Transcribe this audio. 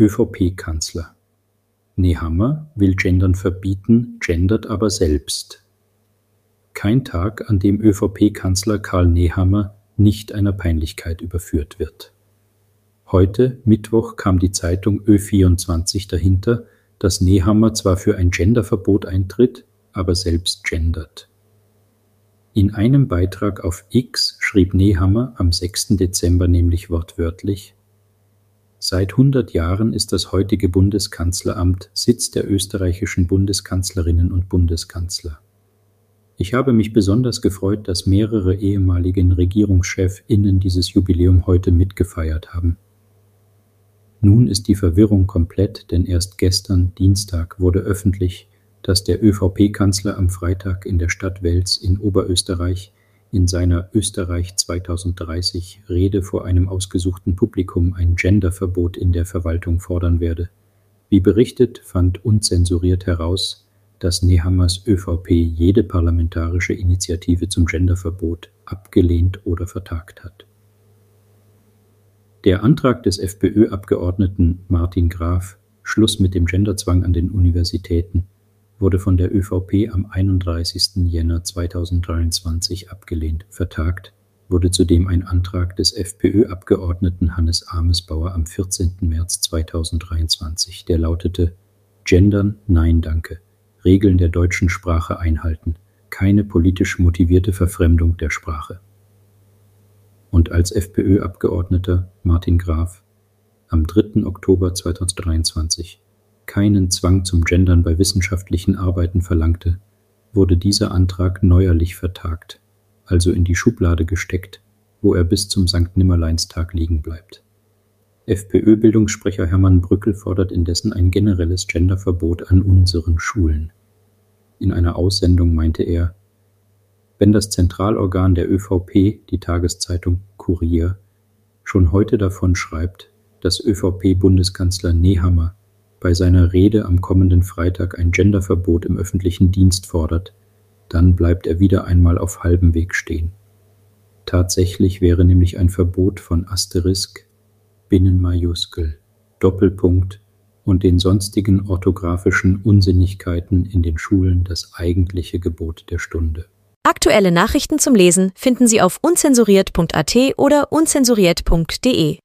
ÖVP-Kanzler: Nehammer will Gendern verbieten, gendert aber selbst. Kein Tag, an dem ÖVP-Kanzler Karl Nehammer nicht einer Peinlichkeit überführt wird. Heute, Mittwoch, kam die Zeitung Ö24 dahinter, dass Nehammer zwar für ein Genderverbot eintritt, aber selbst gendert. In einem Beitrag auf X schrieb Nehammer am 6. Dezember nämlich wortwörtlich Seit hundert Jahren ist das heutige Bundeskanzleramt Sitz der österreichischen Bundeskanzlerinnen und Bundeskanzler. Ich habe mich besonders gefreut, dass mehrere ehemaligen RegierungschefInnen dieses Jubiläum heute mitgefeiert haben. Nun ist die Verwirrung komplett, denn erst gestern, Dienstag, wurde öffentlich, dass der ÖVP-Kanzler am Freitag in der Stadt Wels in Oberösterreich in seiner Österreich 2030 Rede vor einem ausgesuchten Publikum ein Genderverbot in der Verwaltung fordern werde. Wie berichtet, fand unzensuriert heraus, dass Nehammers ÖVP jede parlamentarische Initiative zum Genderverbot abgelehnt oder vertagt hat. Der Antrag des FPÖ-Abgeordneten Martin Graf, Schluss mit dem Genderzwang an den Universitäten, wurde von der ÖVP am 31. Jänner 2023 abgelehnt. Vertagt wurde zudem ein Antrag des FPÖ-Abgeordneten Hannes Amesbauer am 14. März 2023, der lautete Gendern Nein danke. Regeln der deutschen Sprache einhalten. Keine politisch motivierte Verfremdung der Sprache. Und als FPÖ-Abgeordneter Martin Graf am 3. Oktober 2023 keinen Zwang zum Gendern bei wissenschaftlichen Arbeiten verlangte, wurde dieser Antrag neuerlich vertagt, also in die Schublade gesteckt, wo er bis zum Sankt-Nimmerleinstag liegen bleibt. FPÖ-Bildungssprecher Hermann Brückel fordert indessen ein generelles Genderverbot an unseren Schulen. In einer Aussendung meinte er, wenn das Zentralorgan der ÖVP, die Tageszeitung Kurier, schon heute davon schreibt, dass ÖVP-Bundeskanzler Nehammer bei seiner Rede am kommenden Freitag ein Genderverbot im öffentlichen Dienst fordert, dann bleibt er wieder einmal auf halbem Weg stehen. Tatsächlich wäre nämlich ein Verbot von Asterisk, Binnenmajuskel, Doppelpunkt und den sonstigen orthografischen Unsinnigkeiten in den Schulen das eigentliche Gebot der Stunde. Aktuelle Nachrichten zum Lesen finden Sie auf unzensuriert.at oder unzensuriert.de.